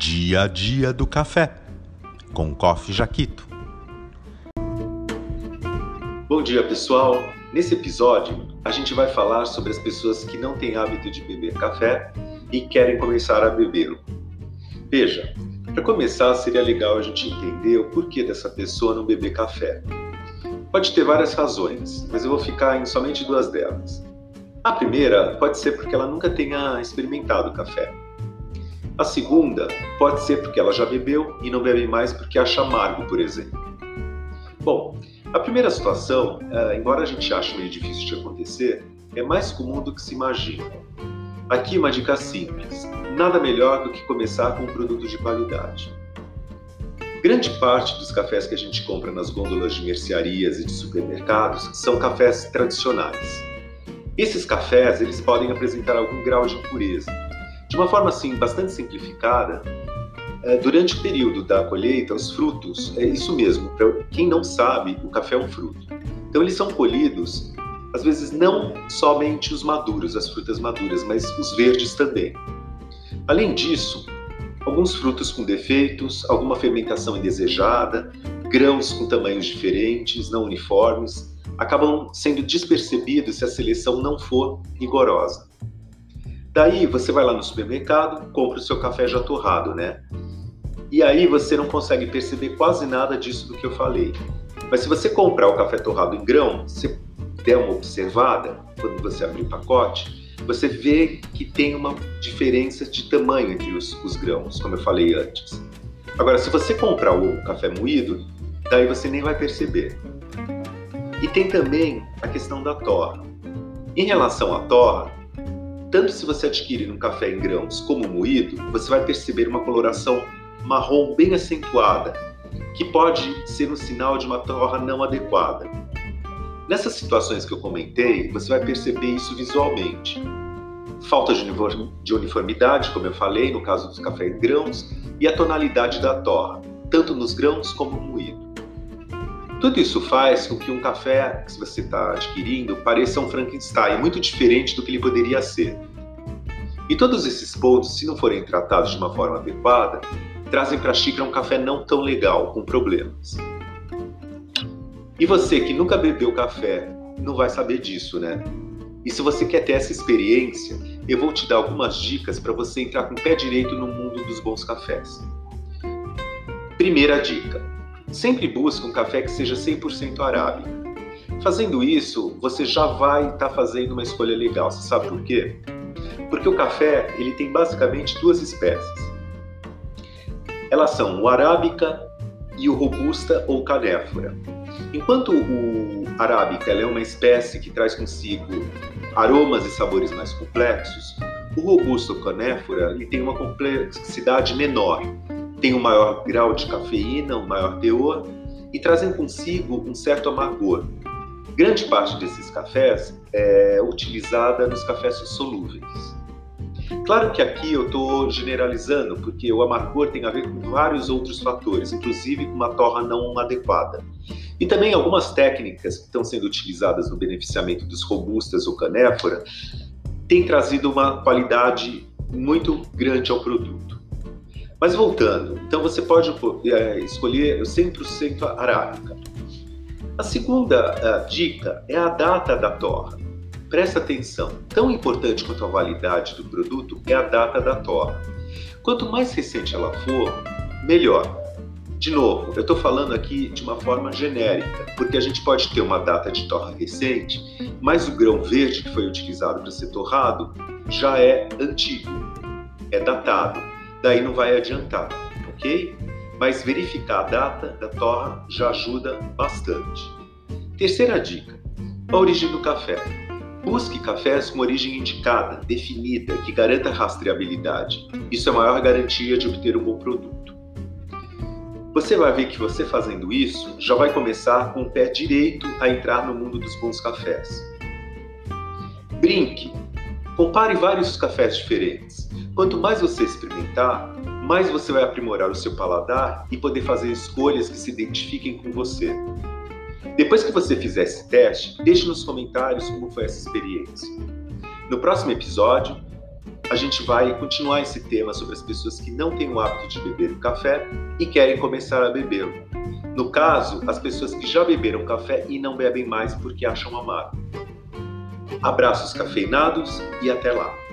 Dia a dia do café com Coffee Jaquito. Bom dia, pessoal. Nesse episódio, a gente vai falar sobre as pessoas que não têm hábito de beber café e querem começar a bebê-lo. Veja, para começar, seria legal a gente entender o porquê dessa pessoa não beber café. Pode ter várias razões, mas eu vou ficar em somente duas delas. A primeira pode ser porque ela nunca tenha experimentado café. A segunda pode ser porque ela já bebeu e não bebe mais porque acha amargo, por exemplo. Bom, a primeira situação, eh, embora a gente ache meio difícil de acontecer, é mais comum do que se imagina. Aqui uma dica simples: nada melhor do que começar com um produto de qualidade. Grande parte dos cafés que a gente compra nas gôndolas de mercearias e de supermercados são cafés tradicionais. Esses cafés eles podem apresentar algum grau de impureza, de uma forma assim bastante simplificada, eh, durante o período da colheita, os frutos, é isso mesmo, para quem não sabe, o café é um fruto. Então eles são colhidos, às vezes não somente os maduros, as frutas maduras, mas os verdes também. Além disso, alguns frutos com defeitos, alguma fermentação indesejada, grãos com tamanhos diferentes, não uniformes, acabam sendo despercebidos se a seleção não for rigorosa. Daí você vai lá no supermercado, compra o seu café já torrado, né? E aí você não consegue perceber quase nada disso do que eu falei. Mas se você comprar o café torrado em grão, se der uma observada, quando você abrir o pacote, você vê que tem uma diferença de tamanho entre os, os grãos, como eu falei antes. Agora, se você comprar o café moído, daí você nem vai perceber. E tem também a questão da torra. Em relação à torra, tanto se você adquirir um café em grãos como moído, você vai perceber uma coloração marrom bem acentuada, que pode ser um sinal de uma torra não adequada. Nessas situações que eu comentei, você vai perceber isso visualmente. Falta de uniformidade, como eu falei, no caso dos cafés em grãos, e a tonalidade da torra, tanto nos grãos como no moído. Tudo isso faz com que um café que você está adquirindo pareça um Frankenstein, muito diferente do que ele poderia ser. E todos esses pontos, se não forem tratados de uma forma adequada, trazem para a xícara um café não tão legal, com problemas. E você que nunca bebeu café, não vai saber disso, né? E se você quer ter essa experiência, eu vou te dar algumas dicas para você entrar com o pé direito no mundo dos bons cafés. Primeira dica: Sempre busque um café que seja 100% arábica. Fazendo isso, você já vai estar tá fazendo uma escolha legal. Você sabe por quê? Porque o café ele tem basicamente duas espécies. Elas são o arábica e o robusta ou canéfora. Enquanto o arábica é uma espécie que traz consigo aromas e sabores mais complexos, o robusto canéfora ele tem uma complexidade menor, têm um maior grau de cafeína, um maior teor e trazem consigo um certo amargor. Grande parte desses cafés é utilizada nos cafés solúveis. Claro que aqui eu estou generalizando, porque o amargor tem a ver com vários outros fatores, inclusive com uma torra não adequada. E também algumas técnicas que estão sendo utilizadas no beneficiamento dos robustas ou canéfora têm trazido uma qualidade muito grande ao produto. Mas voltando, então você pode é, escolher 100% arábica. A segunda uh, dica é a data da torra. Presta atenção, tão importante quanto a validade do produto é a data da torra. Quanto mais recente ela for, melhor. De novo, eu estou falando aqui de uma forma genérica, porque a gente pode ter uma data de torra recente, mas o grão verde que foi utilizado para ser torrado já é antigo, é datado daí não vai adiantar, ok? Mas verificar a data da torra já ajuda bastante. Terceira dica: a origem do café. Busque cafés com origem indicada, definida, que garanta rastreabilidade. Isso é a maior garantia de obter um bom produto. Você vai ver que você fazendo isso já vai começar com o pé direito a entrar no mundo dos bons cafés. Brinque, compare vários cafés diferentes. Quanto mais você experimentar, mais você vai aprimorar o seu paladar e poder fazer escolhas que se identifiquem com você. Depois que você fizer esse teste, deixe nos comentários como foi essa experiência. No próximo episódio, a gente vai continuar esse tema sobre as pessoas que não têm o hábito de beber café e querem começar a bebê-lo. No caso, as pessoas que já beberam café e não bebem mais porque acham amargo. Abraços cafeinados e até lá!